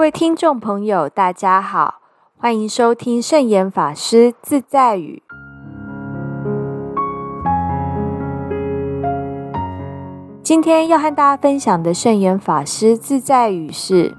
各位听众朋友，大家好，欢迎收听圣严法师自在语。今天要和大家分享的圣严法师自在语是：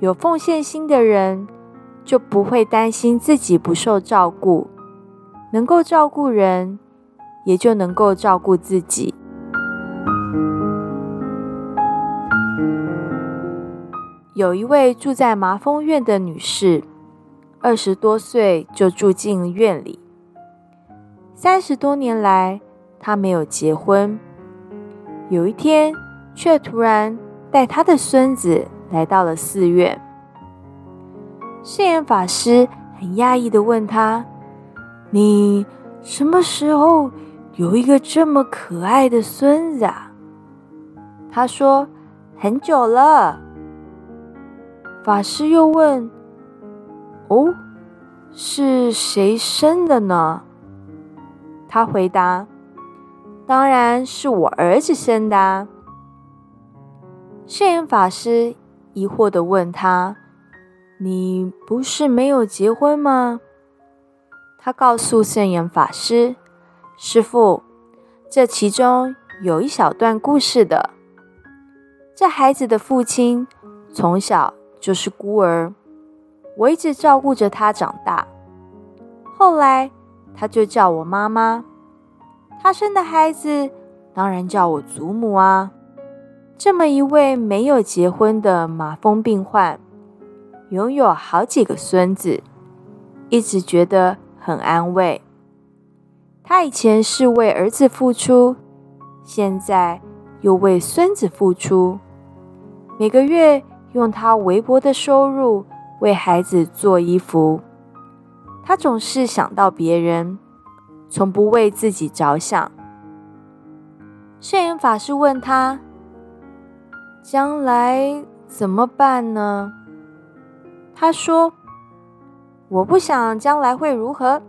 有奉献心的人，就不会担心自己不受照顾，能够照顾人，也就能够照顾自己。有一位住在麻风院的女士，二十多岁就住进院里，三十多年来，她没有结婚。有一天，却突然带她的孙子来到了寺院。圣严法师很讶异的问他：“你什么时候有一个这么可爱的孙子啊？”他说：“很久了。”法师又问：“哦，是谁生的呢？”他回答。当然是我儿子生的。圣严法师疑惑的问他：“你不是没有结婚吗？”他告诉圣严法师：“师傅，这其中有一小段故事的。这孩子的父亲从小就是孤儿，我一直照顾着他长大。后来他就叫我妈妈。”他生的孩子当然叫我祖母啊！这么一位没有结婚的马蜂病患，拥有好几个孙子，一直觉得很安慰。他以前是为儿子付出，现在又为孙子付出，每个月用他微薄的收入为孩子做衣服。他总是想到别人。从不为自己着想。圣严法师问他：“将来怎么办呢？”他说：“我不想将来会如何，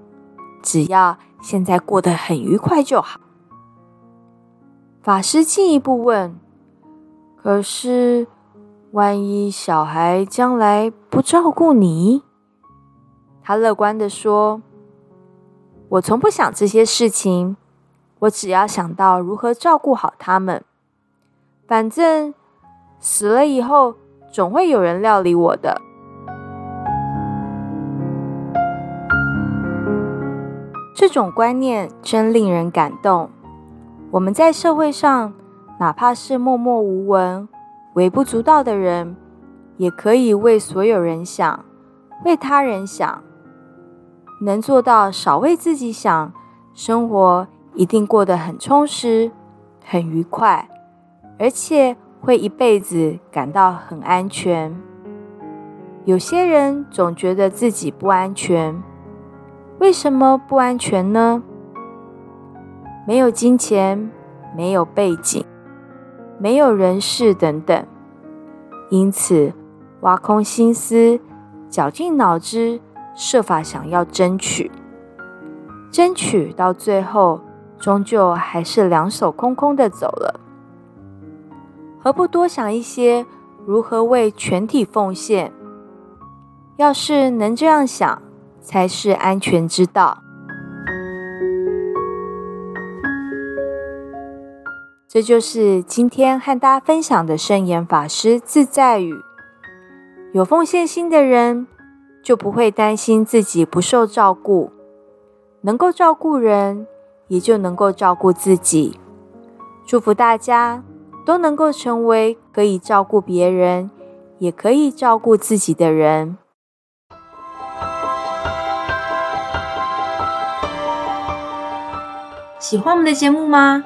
只要现在过得很愉快就好。”法师进一步问：“可是，万一小孩将来不照顾你？”他乐观的说。我从不想这些事情，我只要想到如何照顾好他们。反正死了以后，总会有人料理我的。这种观念真令人感动。我们在社会上，哪怕是默默无闻、微不足道的人，也可以为所有人想，为他人想。能做到少为自己想，生活一定过得很充实、很愉快，而且会一辈子感到很安全。有些人总觉得自己不安全，为什么不安全呢？没有金钱，没有背景，没有人事等等，因此挖空心思，绞尽脑汁。设法想要争取，争取到最后，终究还是两手空空的走了。何不多想一些如何为全体奉献？要是能这样想，才是安全之道。这就是今天和大家分享的圣严法师自在语：有奉献心的人。就不会担心自己不受照顾，能够照顾人，也就能够照顾自己。祝福大家都能够成为可以照顾别人，也可以照顾自己的人。喜欢我们的节目吗？